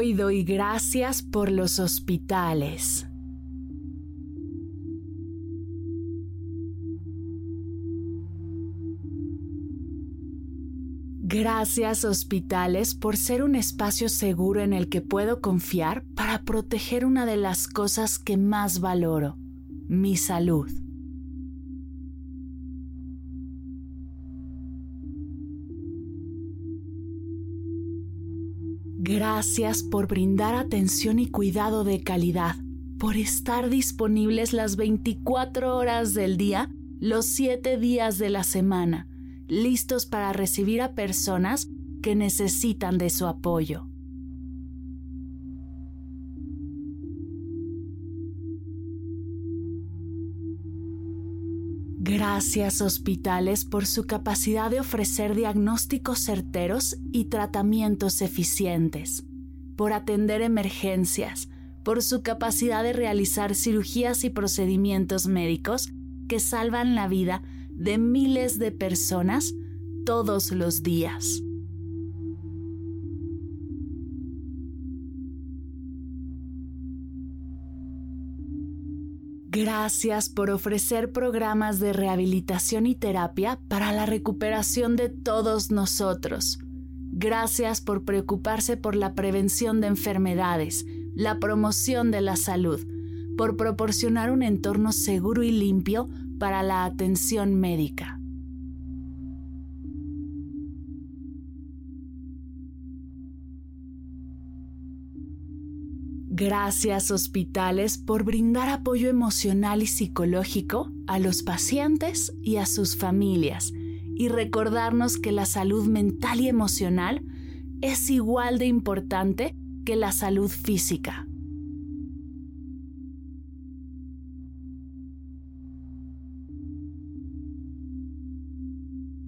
Hoy doy gracias por los hospitales. Gracias hospitales por ser un espacio seguro en el que puedo confiar para proteger una de las cosas que más valoro, mi salud. Gracias por brindar atención y cuidado de calidad, por estar disponibles las 24 horas del día, los 7 días de la semana, listos para recibir a personas que necesitan de su apoyo. Gracias hospitales por su capacidad de ofrecer diagnósticos certeros y tratamientos eficientes, por atender emergencias, por su capacidad de realizar cirugías y procedimientos médicos que salvan la vida de miles de personas todos los días. Gracias por ofrecer programas de rehabilitación y terapia para la recuperación de todos nosotros. Gracias por preocuparse por la prevención de enfermedades, la promoción de la salud, por proporcionar un entorno seguro y limpio para la atención médica. Gracias hospitales por brindar apoyo emocional y psicológico a los pacientes y a sus familias y recordarnos que la salud mental y emocional es igual de importante que la salud física.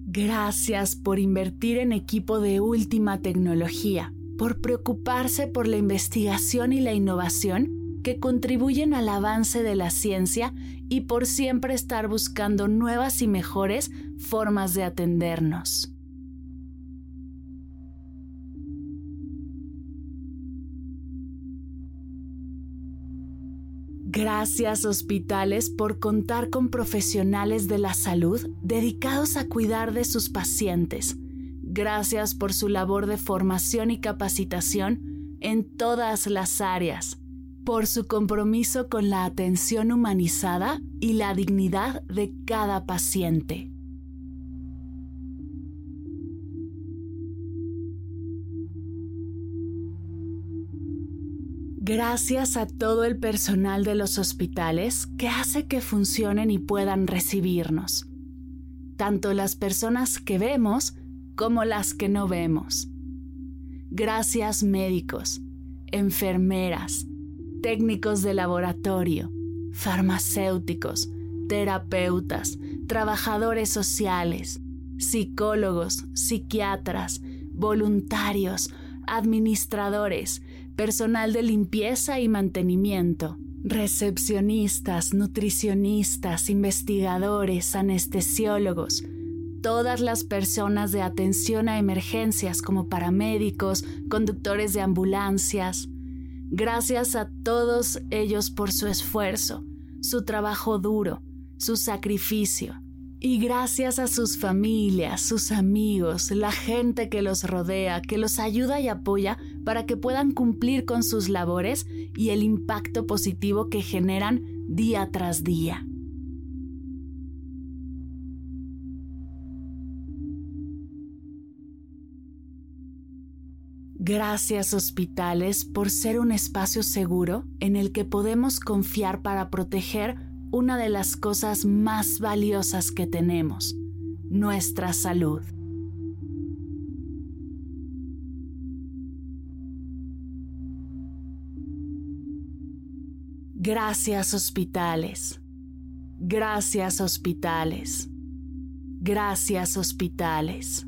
Gracias por invertir en equipo de última tecnología por preocuparse por la investigación y la innovación que contribuyen al avance de la ciencia y por siempre estar buscando nuevas y mejores formas de atendernos. Gracias hospitales por contar con profesionales de la salud dedicados a cuidar de sus pacientes Gracias por su labor de formación y capacitación en todas las áreas, por su compromiso con la atención humanizada y la dignidad de cada paciente. Gracias a todo el personal de los hospitales que hace que funcionen y puedan recibirnos. Tanto las personas que vemos como las que no vemos. Gracias médicos, enfermeras, técnicos de laboratorio, farmacéuticos, terapeutas, trabajadores sociales, psicólogos, psiquiatras, voluntarios, administradores, personal de limpieza y mantenimiento, recepcionistas, nutricionistas, investigadores, anestesiólogos, todas las personas de atención a emergencias como paramédicos, conductores de ambulancias. Gracias a todos ellos por su esfuerzo, su trabajo duro, su sacrificio. Y gracias a sus familias, sus amigos, la gente que los rodea, que los ayuda y apoya para que puedan cumplir con sus labores y el impacto positivo que generan día tras día. Gracias hospitales por ser un espacio seguro en el que podemos confiar para proteger una de las cosas más valiosas que tenemos, nuestra salud. Gracias hospitales. Gracias hospitales. Gracias hospitales.